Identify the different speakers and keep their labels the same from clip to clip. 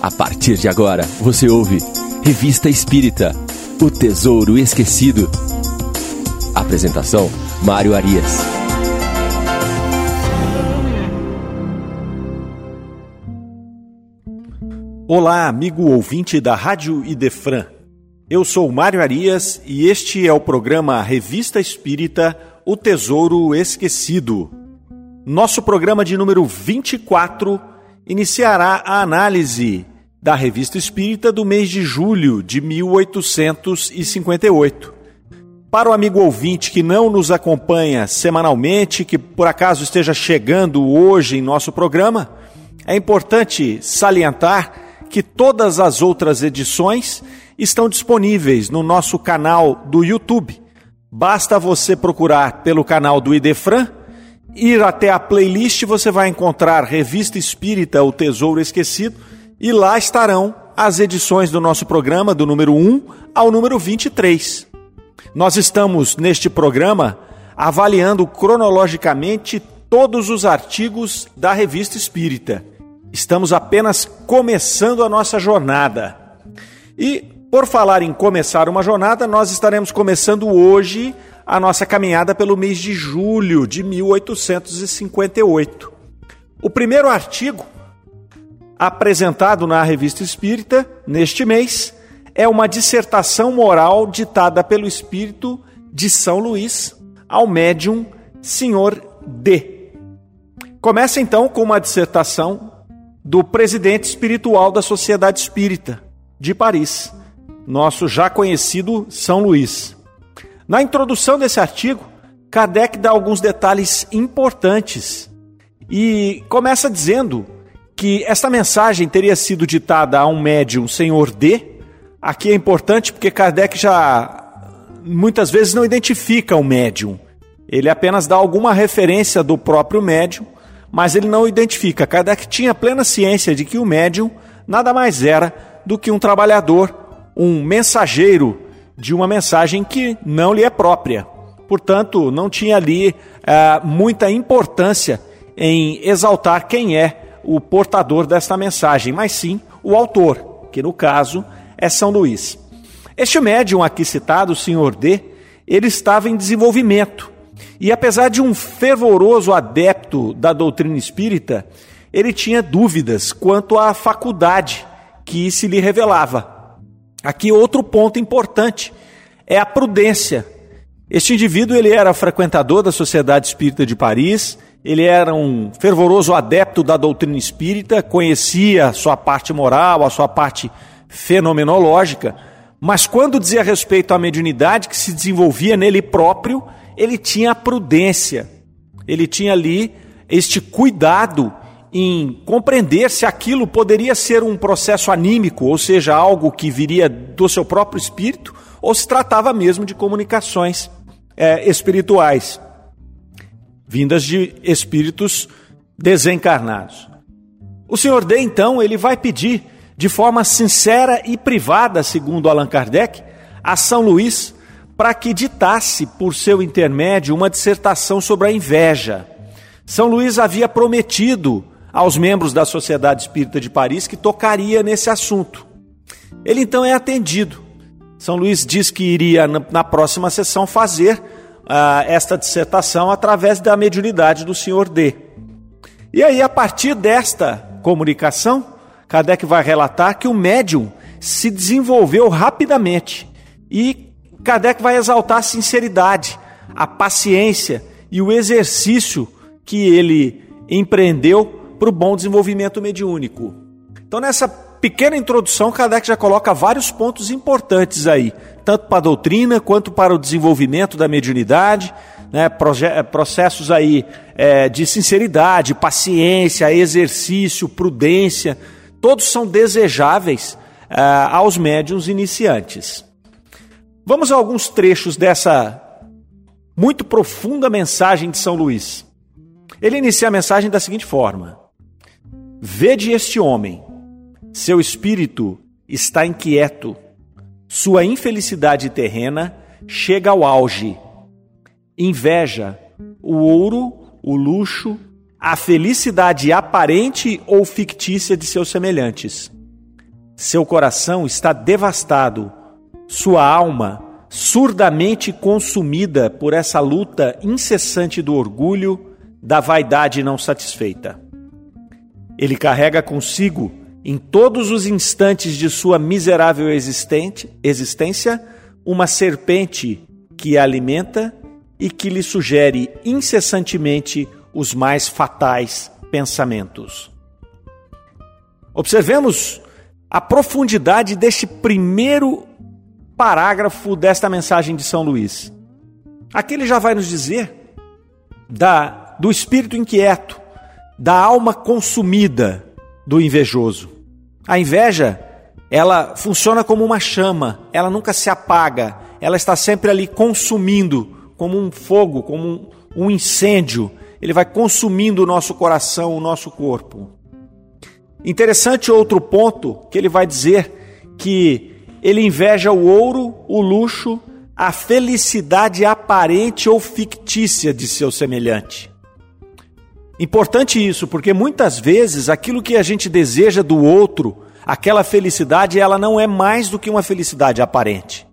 Speaker 1: A partir de agora, você ouve Revista Espírita O Tesouro Esquecido. Apresentação: Mário Arias.
Speaker 2: Olá, amigo ouvinte da Rádio Idefran. Eu sou Mário Arias e este é o programa Revista Espírita O Tesouro Esquecido. Nosso programa de número 24 iniciará a análise da Revista Espírita do mês de julho de 1858. Para o amigo ouvinte que não nos acompanha semanalmente, que por acaso esteja chegando hoje em nosso programa, é importante salientar que todas as outras edições estão disponíveis no nosso canal do YouTube. Basta você procurar pelo canal do Idefran ir até a playlist, você vai encontrar Revista Espírita, O Tesouro Esquecido, e lá estarão as edições do nosso programa, do número 1 ao número 23. Nós estamos, neste programa, avaliando cronologicamente todos os artigos da Revista Espírita. Estamos apenas começando a nossa jornada. E, por falar em começar uma jornada, nós estaremos começando hoje a nossa caminhada pelo mês de julho de 1858. O primeiro artigo apresentado na Revista Espírita neste mês é uma dissertação moral ditada pelo espírito de São Luís ao médium Senhor D. Começa então com uma dissertação do presidente espiritual da Sociedade Espírita de Paris, nosso já conhecido São Luís. Na introdução desse artigo, Kardec dá alguns detalhes importantes e começa dizendo que esta mensagem teria sido ditada a um médium senhor D. Aqui é importante porque Kardec já muitas vezes não identifica o médium. Ele apenas dá alguma referência do próprio médium, mas ele não identifica. Kardec tinha plena ciência de que o médium nada mais era do que um trabalhador, um mensageiro de uma mensagem que não lhe é própria. Portanto, não tinha ali ah, muita importância em exaltar quem é o portador desta mensagem, mas sim o autor, que no caso é São Luís. Este médium aqui citado, o senhor D, ele estava em desenvolvimento. E apesar de um fervoroso adepto da doutrina espírita, ele tinha dúvidas quanto à faculdade que se lhe revelava. Aqui outro ponto importante é a prudência. Este indivíduo ele era frequentador da Sociedade Espírita de Paris, ele era um fervoroso adepto da doutrina espírita, conhecia a sua parte moral, a sua parte fenomenológica, mas quando dizia respeito à mediunidade que se desenvolvia nele próprio, ele tinha a prudência, ele tinha ali este cuidado em compreender se aquilo poderia ser um processo anímico, ou seja, algo que viria do seu próprio espírito, ou se tratava mesmo de comunicações é, espirituais, vindas de espíritos desencarnados. O senhor D, então, ele vai pedir de forma sincera e privada, segundo Allan Kardec, a São Luís para que ditasse por seu intermédio uma dissertação sobre a inveja. São Luís havia prometido aos membros da Sociedade Espírita de Paris que tocaria nesse assunto. Ele então é atendido. São Luís diz que iria, na próxima sessão, fazer uh, esta dissertação através da mediunidade do senhor D. E aí, a partir desta comunicação, Kardec vai relatar que o médium se desenvolveu rapidamente e Kardec vai exaltar a sinceridade, a paciência e o exercício que ele empreendeu para o bom desenvolvimento mediúnico. Então, nessa pequena introdução, Kardec já coloca vários pontos importantes aí, tanto para a doutrina quanto para o desenvolvimento da mediunidade, né, processos aí é, de sinceridade, paciência, exercício, prudência, todos são desejáveis é, aos médiums iniciantes. Vamos a alguns trechos dessa muito profunda mensagem de São Luís. Ele inicia a mensagem da seguinte forma: Vede este homem, seu espírito está inquieto, sua infelicidade terrena chega ao auge. Inveja o ouro, o luxo, a felicidade aparente ou fictícia de seus semelhantes. Seu coração está devastado, sua alma surdamente consumida por essa luta incessante do orgulho, da vaidade não satisfeita. Ele carrega consigo, em todos os instantes de sua miserável existência, uma serpente que a alimenta e que lhe sugere incessantemente os mais fatais pensamentos. Observemos a profundidade deste primeiro parágrafo desta mensagem de São Luís. Aqui ele já vai nos dizer da, do espírito inquieto, da alma consumida do invejoso. A inveja, ela funciona como uma chama, ela nunca se apaga, ela está sempre ali consumindo, como um fogo, como um, incêndio. Ele vai consumindo o nosso coração, o nosso corpo. Interessante outro ponto que ele vai dizer que ele inveja o ouro, o luxo, a felicidade aparente ou fictícia de seu semelhante. Importante isso, porque muitas vezes aquilo que a gente deseja do outro, aquela felicidade, ela não é mais do que uma felicidade aparente.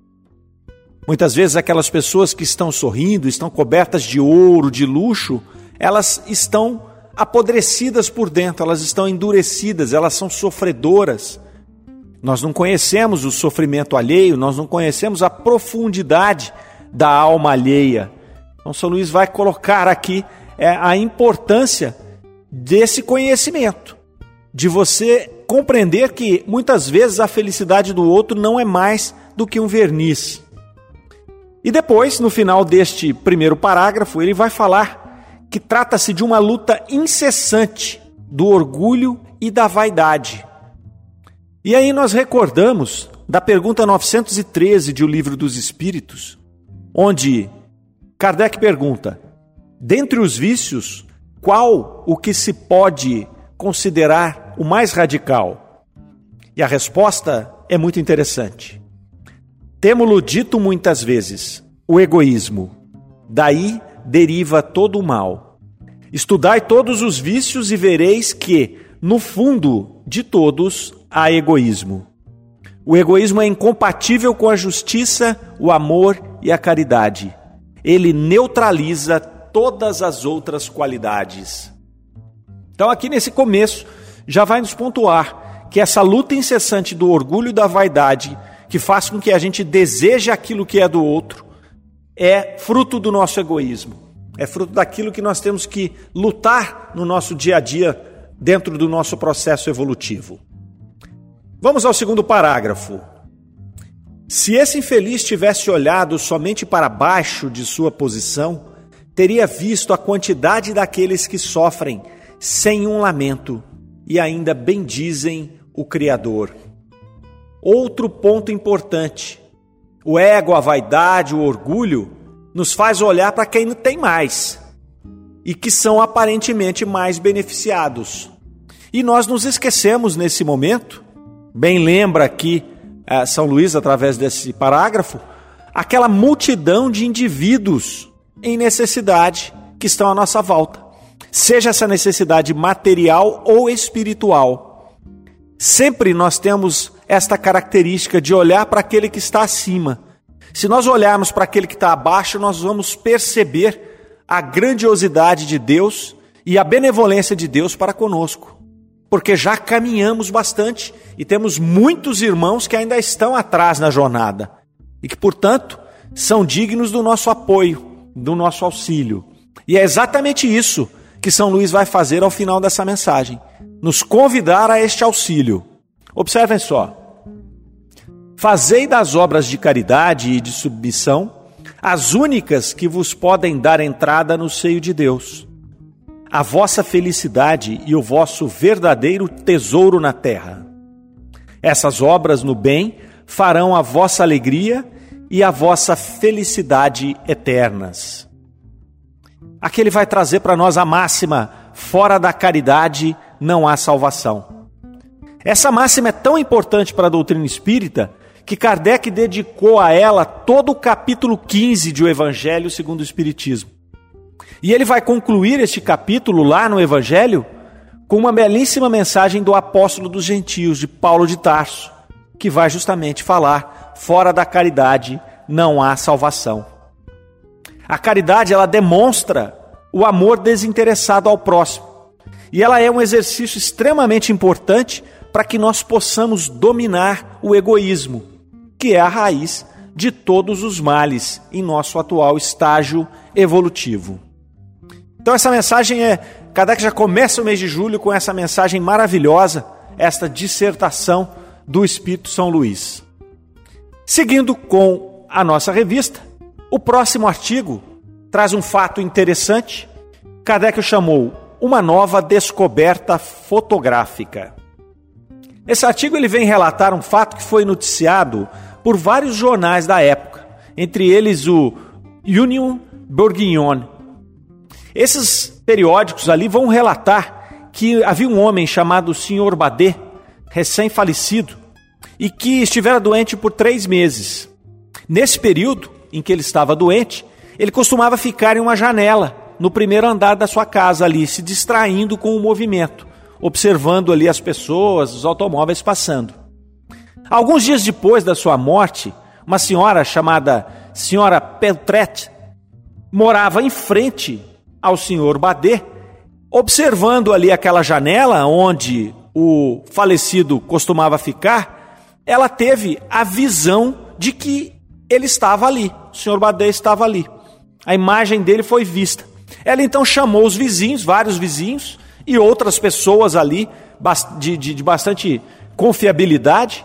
Speaker 2: Muitas vezes aquelas pessoas que estão sorrindo, estão cobertas de ouro, de luxo, elas estão apodrecidas por dentro, elas estão endurecidas, elas são sofredoras. Nós não conhecemos o sofrimento alheio, nós não conhecemos a profundidade da alma alheia. Então, São Luís vai colocar aqui é, a importância desse conhecimento, de você compreender que muitas vezes a felicidade do outro não é mais do que um verniz. E depois, no final deste primeiro parágrafo, ele vai falar que trata-se de uma luta incessante do orgulho e da vaidade. E aí nós recordamos da pergunta 913 de O Livro dos Espíritos, onde Kardec pergunta: dentre os vícios, qual o que se pode considerar o mais radical? E a resposta é muito interessante. Temo-lo dito muitas vezes: o egoísmo. Daí deriva todo o mal. Estudai todos os vícios e vereis que, no fundo de todos, há egoísmo. O egoísmo é incompatível com a justiça, o amor e a caridade. Ele neutraliza todas as outras qualidades. Então, aqui nesse começo, já vai nos pontuar que essa luta incessante do orgulho e da vaidade, que faz com que a gente deseje aquilo que é do outro, é fruto do nosso egoísmo. É fruto daquilo que nós temos que lutar no nosso dia a dia, dentro do nosso processo evolutivo. Vamos ao segundo parágrafo. Se esse infeliz tivesse olhado somente para baixo de sua posição, teria visto a quantidade daqueles que sofrem sem um lamento e ainda bendizem o Criador. Outro ponto importante: o ego, a vaidade, o orgulho nos faz olhar para quem não tem mais e que são aparentemente mais beneficiados. E nós nos esquecemos nesse momento Bem lembra aqui é, São Luís, através desse parágrafo, aquela multidão de indivíduos em necessidade que estão à nossa volta, seja essa necessidade material ou espiritual. Sempre nós temos esta característica de olhar para aquele que está acima. Se nós olharmos para aquele que está abaixo, nós vamos perceber a grandiosidade de Deus e a benevolência de Deus para conosco porque já caminhamos bastante e temos muitos irmãos que ainda estão atrás na jornada e que, portanto, são dignos do nosso apoio, do nosso auxílio. E é exatamente isso que São Luís vai fazer ao final dessa mensagem: nos convidar a este auxílio. Observem só. Fazei das obras de caridade e de submissão as únicas que vos podem dar entrada no seio de Deus a vossa felicidade e o vosso verdadeiro tesouro na terra. Essas obras no bem farão a vossa alegria e a vossa felicidade eternas. Aqui ele vai trazer para nós a máxima: fora da caridade não há salvação. Essa máxima é tão importante para a doutrina espírita que Kardec dedicou a ela todo o capítulo 15 de O Evangelho segundo o Espiritismo. E ele vai concluir este capítulo lá no Evangelho com uma belíssima mensagem do apóstolo dos gentios, de Paulo de Tarso, que vai justamente falar: fora da caridade não há salvação. A caridade ela demonstra o amor desinteressado ao próximo. E ela é um exercício extremamente importante para que nós possamos dominar o egoísmo, que é a raiz de todos os males em nosso atual estágio evolutivo. Então essa mensagem é, Kardec já começa o mês de julho com essa mensagem maravilhosa, esta dissertação do Espírito São Luís. Seguindo com a nossa revista, o próximo artigo traz um fato interessante. Kardec o chamou uma nova descoberta fotográfica. Esse artigo ele vem relatar um fato que foi noticiado por vários jornais da época, entre eles o Union Bourguignon. Esses periódicos ali vão relatar que havia um homem chamado Sr. Badet, recém-falecido, e que estivera doente por três meses. Nesse período em que ele estava doente, ele costumava ficar em uma janela no primeiro andar da sua casa ali, se distraindo com o movimento, observando ali as pessoas, os automóveis passando. Alguns dias depois da sua morte, uma senhora chamada Senhora Peltret morava em frente ao senhor Badet, observando ali aquela janela onde o falecido costumava ficar, ela teve a visão de que ele estava ali, o senhor Badet estava ali. A imagem dele foi vista. Ela então chamou os vizinhos, vários vizinhos, e outras pessoas ali de, de, de bastante confiabilidade,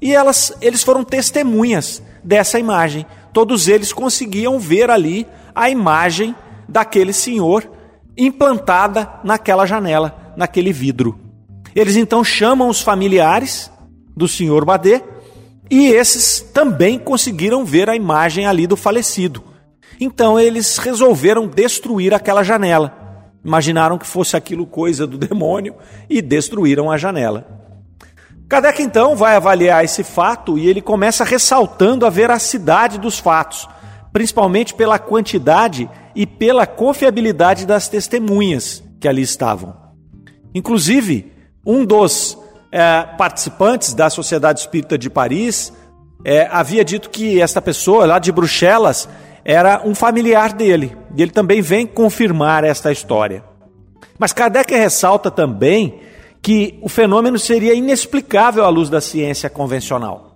Speaker 2: e elas, eles foram testemunhas dessa imagem. Todos eles conseguiam ver ali a imagem daquele senhor implantada naquela janela, naquele vidro. Eles então chamam os familiares do senhor Badê e esses também conseguiram ver a imagem ali do falecido. Então eles resolveram destruir aquela janela. Imaginaram que fosse aquilo coisa do demônio e destruíram a janela. Kardec então vai avaliar esse fato e ele começa ressaltando a veracidade dos fatos, principalmente pela quantidade e pela confiabilidade das testemunhas que ali estavam. Inclusive, um dos é, participantes da Sociedade Espírita de Paris é, havia dito que esta pessoa lá de Bruxelas era um familiar dele, e ele também vem confirmar esta história. Mas Kardec ressalta também que o fenômeno seria inexplicável à luz da ciência convencional.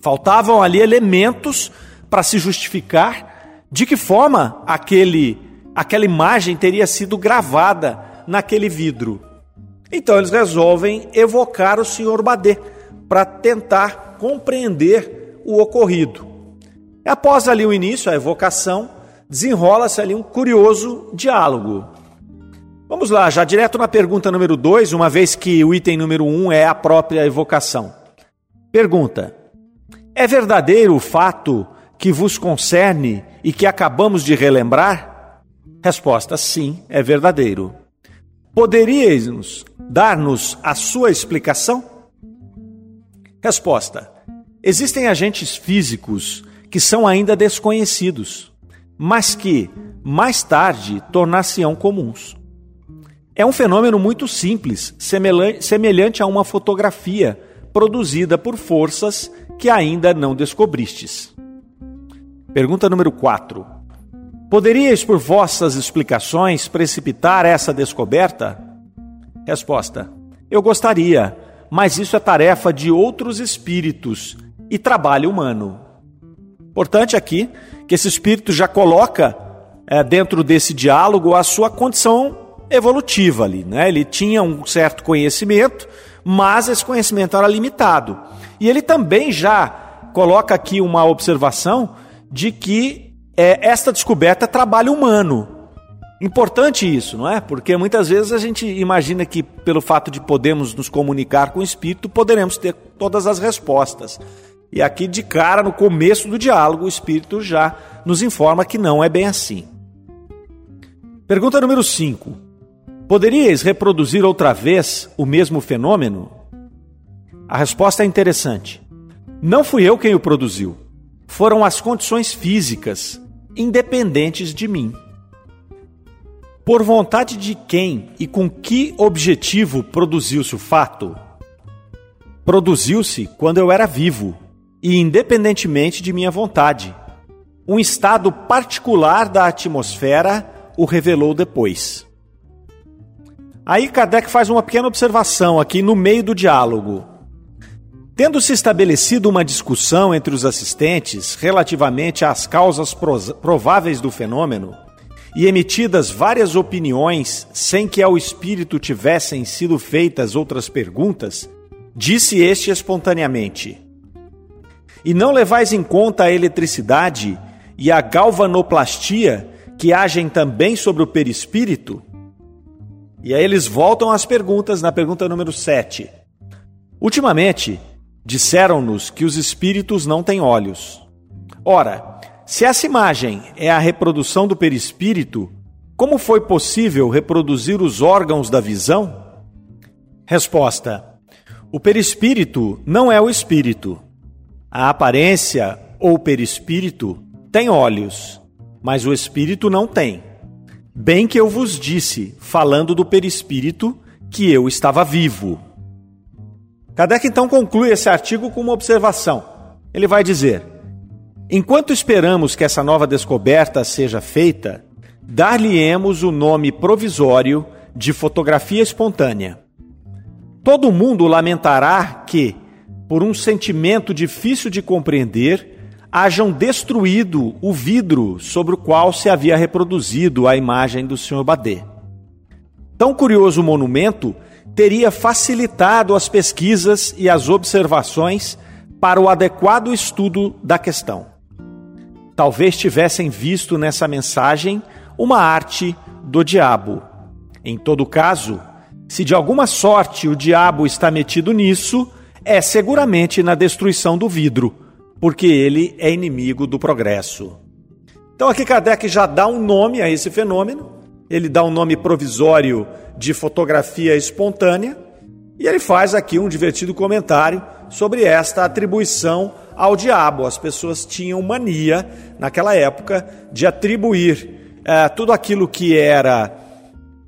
Speaker 2: Faltavam ali elementos para se justificar de que forma aquele, aquela imagem teria sido gravada naquele vidro. Então eles resolvem evocar o senhor Badê para tentar compreender o ocorrido. Após ali o início, a evocação, desenrola-se ali um curioso diálogo. Vamos lá, já direto na pergunta número 2, uma vez que o item número 1 um é a própria evocação. Pergunta: É verdadeiro o fato que vos concerne e que acabamos de relembrar? Resposta: Sim, é verdadeiro. Poderíeis dar-nos a sua explicação? Resposta: Existem agentes físicos que são ainda desconhecidos, mas que, mais tarde, tornar-se-ão comuns. É um fenômeno muito simples, semelhante a uma fotografia produzida por forças que ainda não descobristes. Pergunta número 4. Poderíeis, por vossas explicações, precipitar essa descoberta? Resposta: Eu gostaria, mas isso é tarefa de outros espíritos e trabalho humano. Importante aqui que esse espírito já coloca é, dentro desse diálogo a sua condição evolutiva ali, né? Ele tinha um certo conhecimento, mas esse conhecimento era limitado. E ele também já coloca aqui uma observação de que é, esta descoberta é trabalho humano. Importante isso, não é? Porque muitas vezes a gente imagina que, pelo fato de podermos nos comunicar com o espírito, poderemos ter todas as respostas. E aqui, de cara, no começo do diálogo, o espírito já nos informa que não é bem assim. Pergunta número 5. Poderíeis reproduzir outra vez o mesmo fenômeno? A resposta é interessante. Não fui eu quem o produziu. Foram as condições físicas, independentes de mim. Por vontade de quem e com que objetivo produziu-se o fato? Produziu-se quando eu era vivo e independentemente de minha vontade. Um estado particular da atmosfera o revelou depois. Aí Kardec faz uma pequena observação aqui no meio do diálogo. Tendo se estabelecido uma discussão entre os assistentes relativamente às causas prováveis do fenômeno, e emitidas várias opiniões sem que ao espírito tivessem sido feitas outras perguntas, disse este espontaneamente: E não levais em conta a eletricidade e a galvanoplastia que agem também sobre o perispírito? E aí eles voltam às perguntas na pergunta número 7. Ultimamente, disseram-nos que os espíritos não têm olhos. Ora, se essa imagem é a reprodução do perispírito, como foi possível reproduzir os órgãos da visão? Resposta: O perispírito não é o espírito. A aparência ou perispírito tem olhos, mas o espírito não tem. Bem que eu vos disse, falando do perispírito, que eu estava vivo. Kardec então conclui esse artigo com uma observação. Ele vai dizer: Enquanto esperamos que essa nova descoberta seja feita, dar-lhe-emos o nome provisório de fotografia espontânea. Todo mundo lamentará que, por um sentimento difícil de compreender, hajam destruído o vidro sobre o qual se havia reproduzido a imagem do Sr. Badê. Tão curioso monumento teria facilitado as pesquisas e as observações para o adequado estudo da questão. Talvez tivessem visto nessa mensagem uma arte do diabo. Em todo caso, se de alguma sorte o diabo está metido nisso, é seguramente na destruição do vidro porque ele é inimigo do progresso. Então aqui Kardec já dá um nome a esse fenômeno, ele dá um nome provisório de fotografia espontânea, e ele faz aqui um divertido comentário sobre esta atribuição ao diabo. As pessoas tinham mania, naquela época, de atribuir é, tudo aquilo que era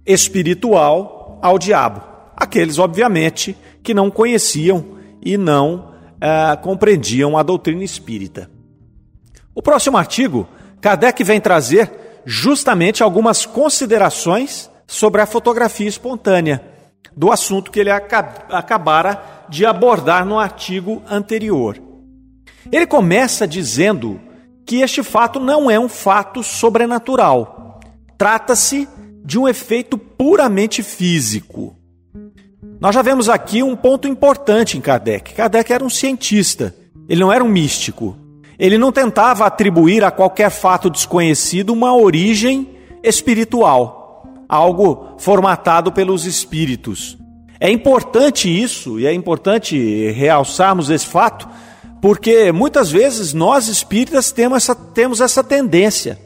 Speaker 2: espiritual ao diabo. Aqueles, obviamente, que não conheciam e não uh, compreendiam a doutrina espírita. O próximo artigo, Kardec vem trazer justamente algumas considerações sobre a fotografia espontânea, do assunto que ele acabara de abordar no artigo anterior. Ele começa dizendo que este fato não é um fato sobrenatural. Trata-se de um efeito puramente físico. Nós já vemos aqui um ponto importante em Kardec. Kardec era um cientista, ele não era um místico. Ele não tentava atribuir a qualquer fato desconhecido uma origem espiritual, algo formatado pelos espíritos. É importante isso, e é importante realçarmos esse fato, porque muitas vezes nós espíritas temos essa, temos essa tendência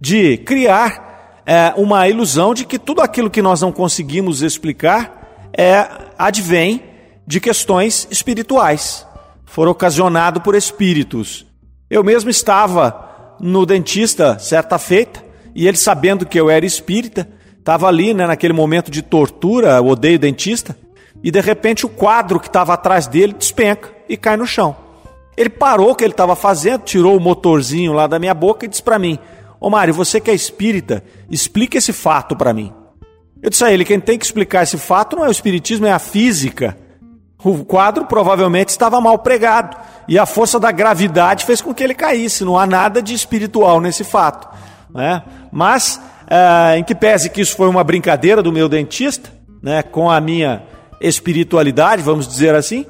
Speaker 2: de criar é, uma ilusão de que tudo aquilo que nós não conseguimos explicar é, advém de questões espirituais. Foram ocasionados por espíritos. Eu mesmo estava no dentista certa feita, e ele sabendo que eu era espírita, estava ali né, naquele momento de tortura, odeio dentista, e de repente o quadro que estava atrás dele despenca e cai no chão. Ele parou o que ele estava fazendo, tirou o motorzinho lá da minha boca e disse para mim: Ô Mário, você que é espírita, explica esse fato para mim. Eu disse a ele: quem tem que explicar esse fato não é o espiritismo, é a física. O quadro provavelmente estava mal pregado e a força da gravidade fez com que ele caísse. Não há nada de espiritual nesse fato. Né? Mas, é, em que pese que isso foi uma brincadeira do meu dentista, né, com a minha espiritualidade, vamos dizer assim,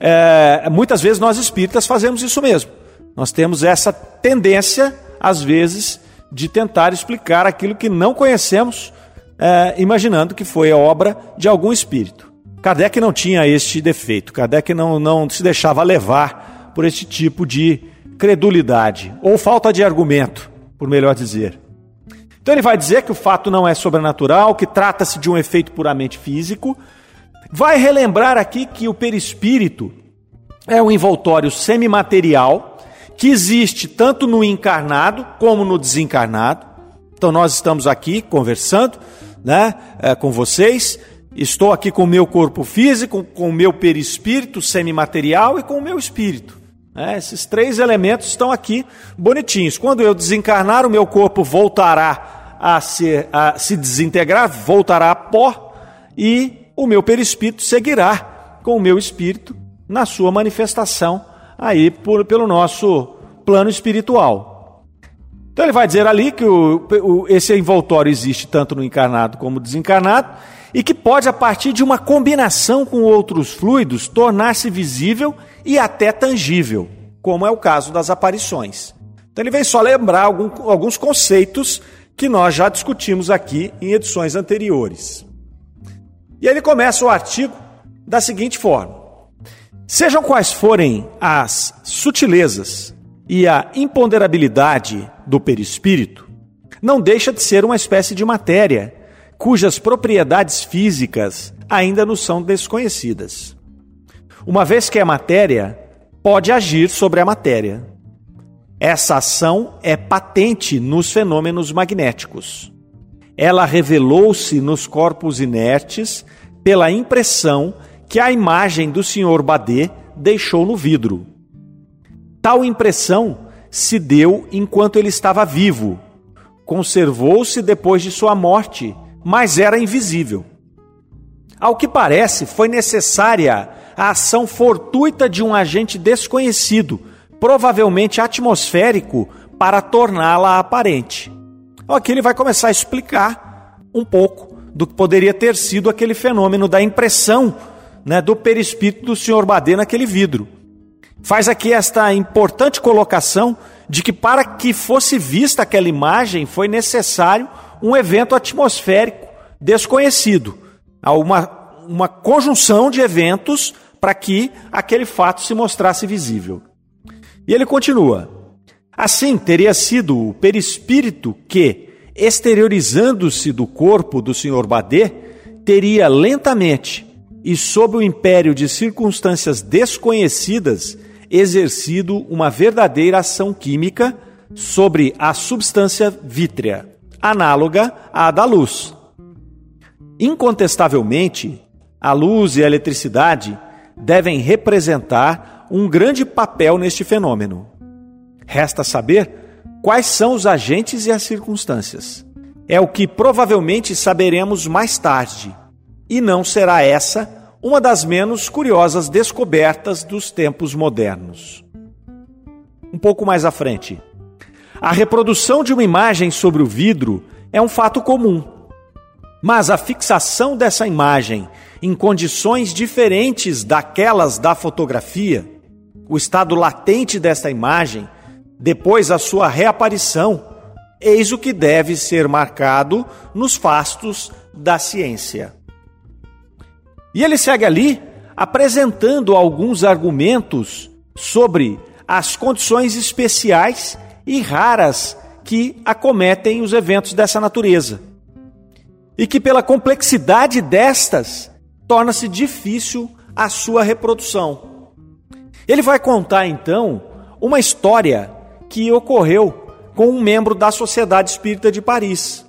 Speaker 2: é, muitas vezes nós espíritas fazemos isso mesmo. Nós temos essa tendência, às vezes, de tentar explicar aquilo que não conhecemos é, imaginando que foi a obra de algum espírito. Kardec não tinha este defeito, Kardec não, não se deixava levar por este tipo de credulidade, ou falta de argumento, por melhor dizer. Então ele vai dizer que o fato não é sobrenatural, que trata-se de um efeito puramente físico. Vai relembrar aqui que o perispírito é um envoltório semimaterial que existe tanto no encarnado como no desencarnado Então nós estamos aqui conversando, né, é, com vocês. Estou aqui com o meu corpo físico, com o meu perispírito semimaterial e com o meu espírito. É, esses três elementos estão aqui bonitinhos. Quando eu desencarnar, o meu corpo voltará a, a se desintegrar, voltará a pó, e o meu perispírito seguirá com o meu espírito na sua manifestação aí por, pelo nosso plano espiritual. Então ele vai dizer ali que o, o, esse envoltório existe tanto no encarnado como no desencarnado e que pode, a partir de uma combinação com outros fluidos, tornar-se visível e até tangível, como é o caso das aparições. Então ele vem só lembrar algum, alguns conceitos que nós já discutimos aqui em edições anteriores. E ele começa o artigo da seguinte forma: Sejam quais forem as sutilezas e a imponderabilidade do perispírito, não deixa de ser uma espécie de matéria cujas propriedades físicas ainda nos são desconhecidas. Uma vez que é matéria, pode agir sobre a matéria. Essa ação é patente nos fenômenos magnéticos. Ela revelou-se nos corpos inertes pela impressão que a imagem do Sr. Badê deixou no vidro. Tal impressão se deu enquanto ele estava vivo. Conservou-se depois de sua morte, mas era invisível. Ao que parece, foi necessária a ação fortuita de um agente desconhecido, provavelmente atmosférico, para torná-la aparente. Aqui ele vai começar a explicar um pouco do que poderia ter sido aquele fenômeno da impressão né, do perispírito do Sr. Badê naquele vidro. Faz aqui esta importante colocação de que para que fosse vista aquela imagem foi necessário um evento atmosférico desconhecido, uma, uma conjunção de eventos para que aquele fato se mostrasse visível. E ele continua: assim teria sido o perispírito que, exteriorizando-se do corpo do Sr. Badê, teria lentamente e, sob o império de circunstâncias desconhecidas, exercido uma verdadeira ação química sobre a substância vítrea, análoga à da luz. Incontestavelmente, a luz e a eletricidade devem representar um grande papel neste fenômeno. Resta saber quais são os agentes e as circunstâncias. É o que provavelmente saberemos mais tarde e não será essa uma das menos curiosas descobertas dos tempos modernos. Um pouco mais à frente. A reprodução de uma imagem sobre o vidro é um fato comum, mas a fixação dessa imagem em condições diferentes daquelas da fotografia, o estado latente desta imagem, depois a sua reaparição, eis o que deve ser marcado nos fastos da ciência. E ele segue ali apresentando alguns argumentos sobre as condições especiais e raras que acometem os eventos dessa natureza. E que, pela complexidade destas, torna-se difícil a sua reprodução. Ele vai contar então uma história que ocorreu com um membro da Sociedade Espírita de Paris.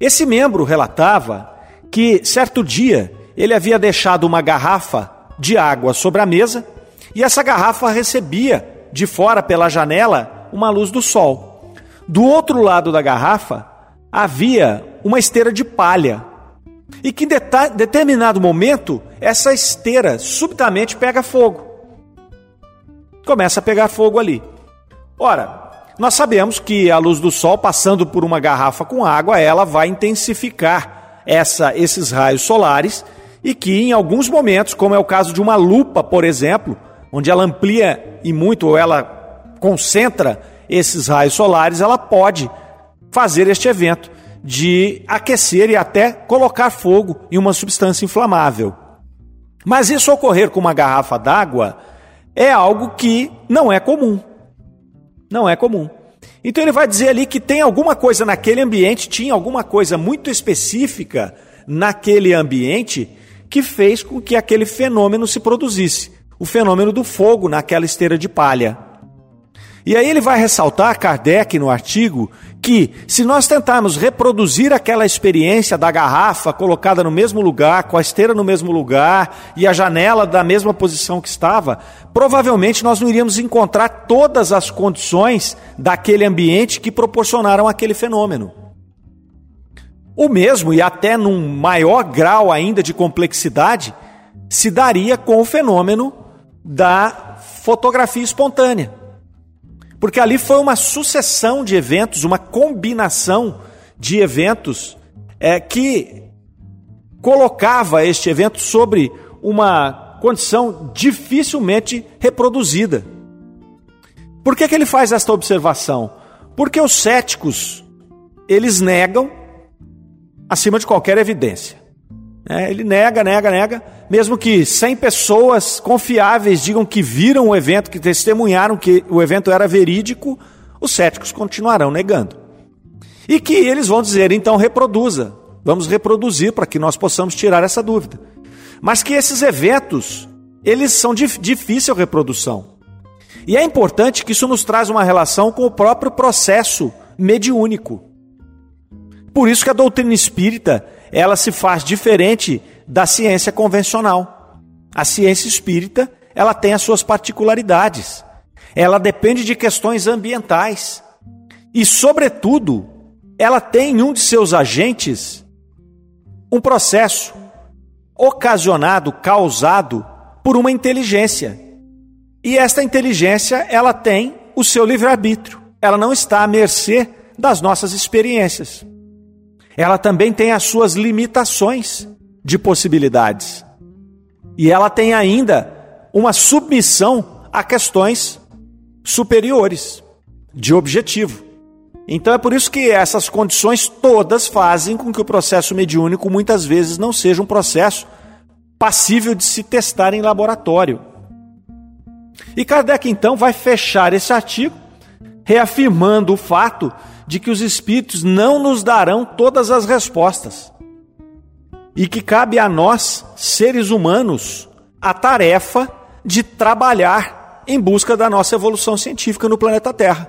Speaker 2: Esse membro relatava que, certo dia, ele havia deixado uma garrafa de água sobre a mesa e essa garrafa recebia de fora pela janela uma luz do sol. Do outro lado da garrafa havia uma esteira de palha e que em determinado momento essa esteira subitamente pega fogo. Começa a pegar fogo ali. Ora, nós sabemos que a luz do sol passando por uma garrafa com água, ela vai intensificar essa, esses raios solares e que em alguns momentos, como é o caso de uma lupa, por exemplo, onde ela amplia e muito ou ela concentra esses raios solares, ela pode fazer este evento de aquecer e até colocar fogo em uma substância inflamável. Mas isso ocorrer com uma garrafa d'água é algo que não é comum. Não é comum. Então ele vai dizer ali que tem alguma coisa naquele ambiente, tinha alguma coisa muito específica naquele ambiente que fez com que aquele fenômeno se produzisse o fenômeno do fogo naquela esteira de palha. E aí ele vai ressaltar, Kardec, no artigo, que se nós tentarmos reproduzir aquela experiência da garrafa colocada no mesmo lugar, com a esteira no mesmo lugar e a janela da mesma posição que estava, provavelmente nós não iríamos encontrar todas as condições daquele ambiente que proporcionaram aquele fenômeno. O mesmo, e até num maior grau ainda de complexidade, se daria com o fenômeno da fotografia espontânea. Porque ali foi uma sucessão de eventos, uma combinação de eventos é, que colocava este evento sobre uma condição dificilmente reproduzida. Por que, que ele faz esta observação? Porque os céticos, eles negam acima de qualquer evidência. É, ele nega, nega, nega, mesmo que 100 pessoas confiáveis digam que viram o evento, que testemunharam que o evento era verídico, os céticos continuarão negando. E que eles vão dizer, então reproduza, vamos reproduzir para que nós possamos tirar essa dúvida. Mas que esses eventos, eles são de difícil reprodução. E é importante que isso nos traz uma relação com o próprio processo mediúnico. Por isso que a doutrina espírita ela se faz diferente da ciência convencional. A ciência espírita, ela tem as suas particularidades. Ela depende de questões ambientais. E, sobretudo, ela tem em um de seus agentes um processo ocasionado, causado por uma inteligência. E esta inteligência, ela tem o seu livre-arbítrio. Ela não está à mercê das nossas experiências ela também tem as suas limitações de possibilidades. E ela tem ainda uma submissão a questões superiores de objetivo. Então é por isso que essas condições todas fazem com que o processo mediúnico muitas vezes não seja um processo passível de se testar em laboratório. E Kardec então vai fechar esse artigo reafirmando o fato de que os espíritos não nos darão todas as respostas e que cabe a nós, seres humanos, a tarefa de trabalhar em busca da nossa evolução científica no planeta Terra.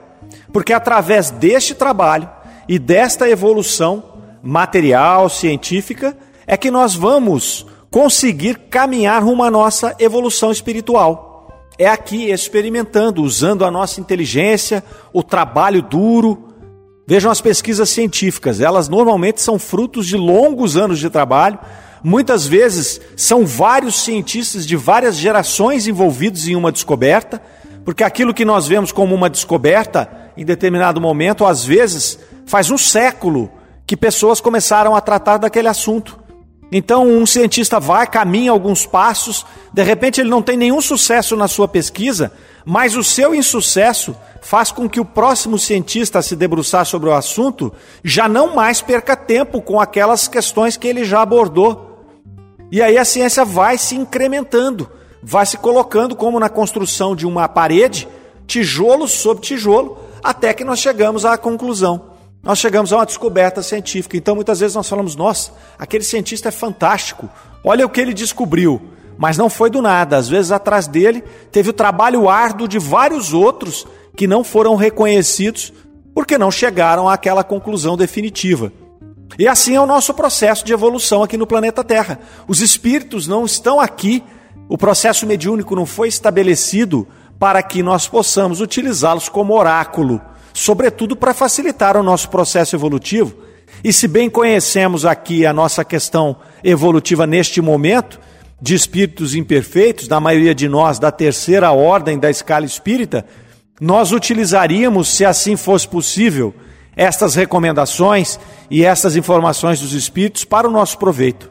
Speaker 2: Porque através deste trabalho e desta evolução material, científica, é que nós vamos conseguir caminhar rumo à nossa evolução espiritual. É aqui experimentando, usando a nossa inteligência, o trabalho duro, Vejam as pesquisas científicas, elas normalmente são frutos de longos anos de trabalho. Muitas vezes são vários cientistas de várias gerações envolvidos em uma descoberta, porque aquilo que nós vemos como uma descoberta em determinado momento, às vezes, faz um século que pessoas começaram a tratar daquele assunto. Então, um cientista vai, caminha alguns passos, de repente ele não tem nenhum sucesso na sua pesquisa, mas o seu insucesso faz com que o próximo cientista a se debruçar sobre o assunto já não mais perca tempo com aquelas questões que ele já abordou. E aí a ciência vai se incrementando, vai se colocando como na construção de uma parede, tijolo sobre tijolo, até que nós chegamos à conclusão. Nós chegamos a uma descoberta científica. Então muitas vezes nós falamos: nossa, aquele cientista é fantástico, olha o que ele descobriu. Mas não foi do nada, às vezes atrás dele teve o trabalho árduo de vários outros que não foram reconhecidos porque não chegaram àquela conclusão definitiva. E assim é o nosso processo de evolução aqui no planeta Terra. Os espíritos não estão aqui, o processo mediúnico não foi estabelecido para que nós possamos utilizá-los como oráculo, sobretudo para facilitar o nosso processo evolutivo. E se bem conhecemos aqui a nossa questão evolutiva neste momento, de espíritos imperfeitos, da maioria de nós da terceira ordem da escala espírita, nós utilizaríamos, se assim fosse possível, estas recomendações e estas informações dos Espíritos para o nosso proveito,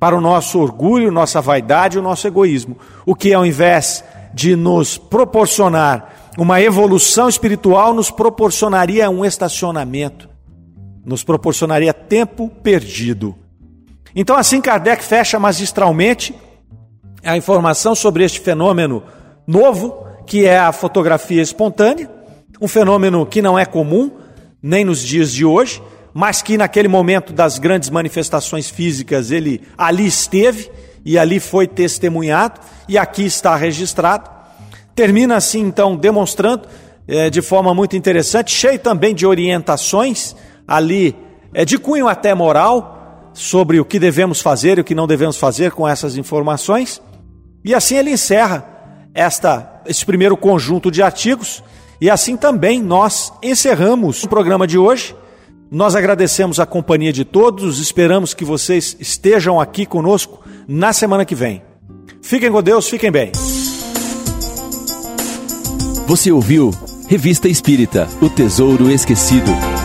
Speaker 2: para o nosso orgulho, nossa vaidade o nosso egoísmo. O que, ao invés de nos proporcionar uma evolução espiritual, nos proporcionaria um estacionamento, nos proporcionaria tempo perdido. Então, assim, Kardec fecha magistralmente a informação sobre este fenômeno novo que é a fotografia espontânea, um fenômeno que não é comum nem nos dias de hoje, mas que naquele momento das grandes manifestações físicas ele ali esteve e ali foi testemunhado e aqui está registrado. Termina assim então demonstrando é, de forma muito interessante, cheio também de orientações ali, é, de cunho até moral, sobre o que devemos fazer e o que não devemos fazer com essas informações. E assim ele encerra esta, esse primeiro conjunto de artigos, e assim também nós encerramos o programa de hoje. Nós agradecemos a companhia de todos, esperamos que vocês estejam aqui conosco na semana que vem. Fiquem com Deus, fiquem bem.
Speaker 1: Você ouviu Revista Espírita O Tesouro Esquecido.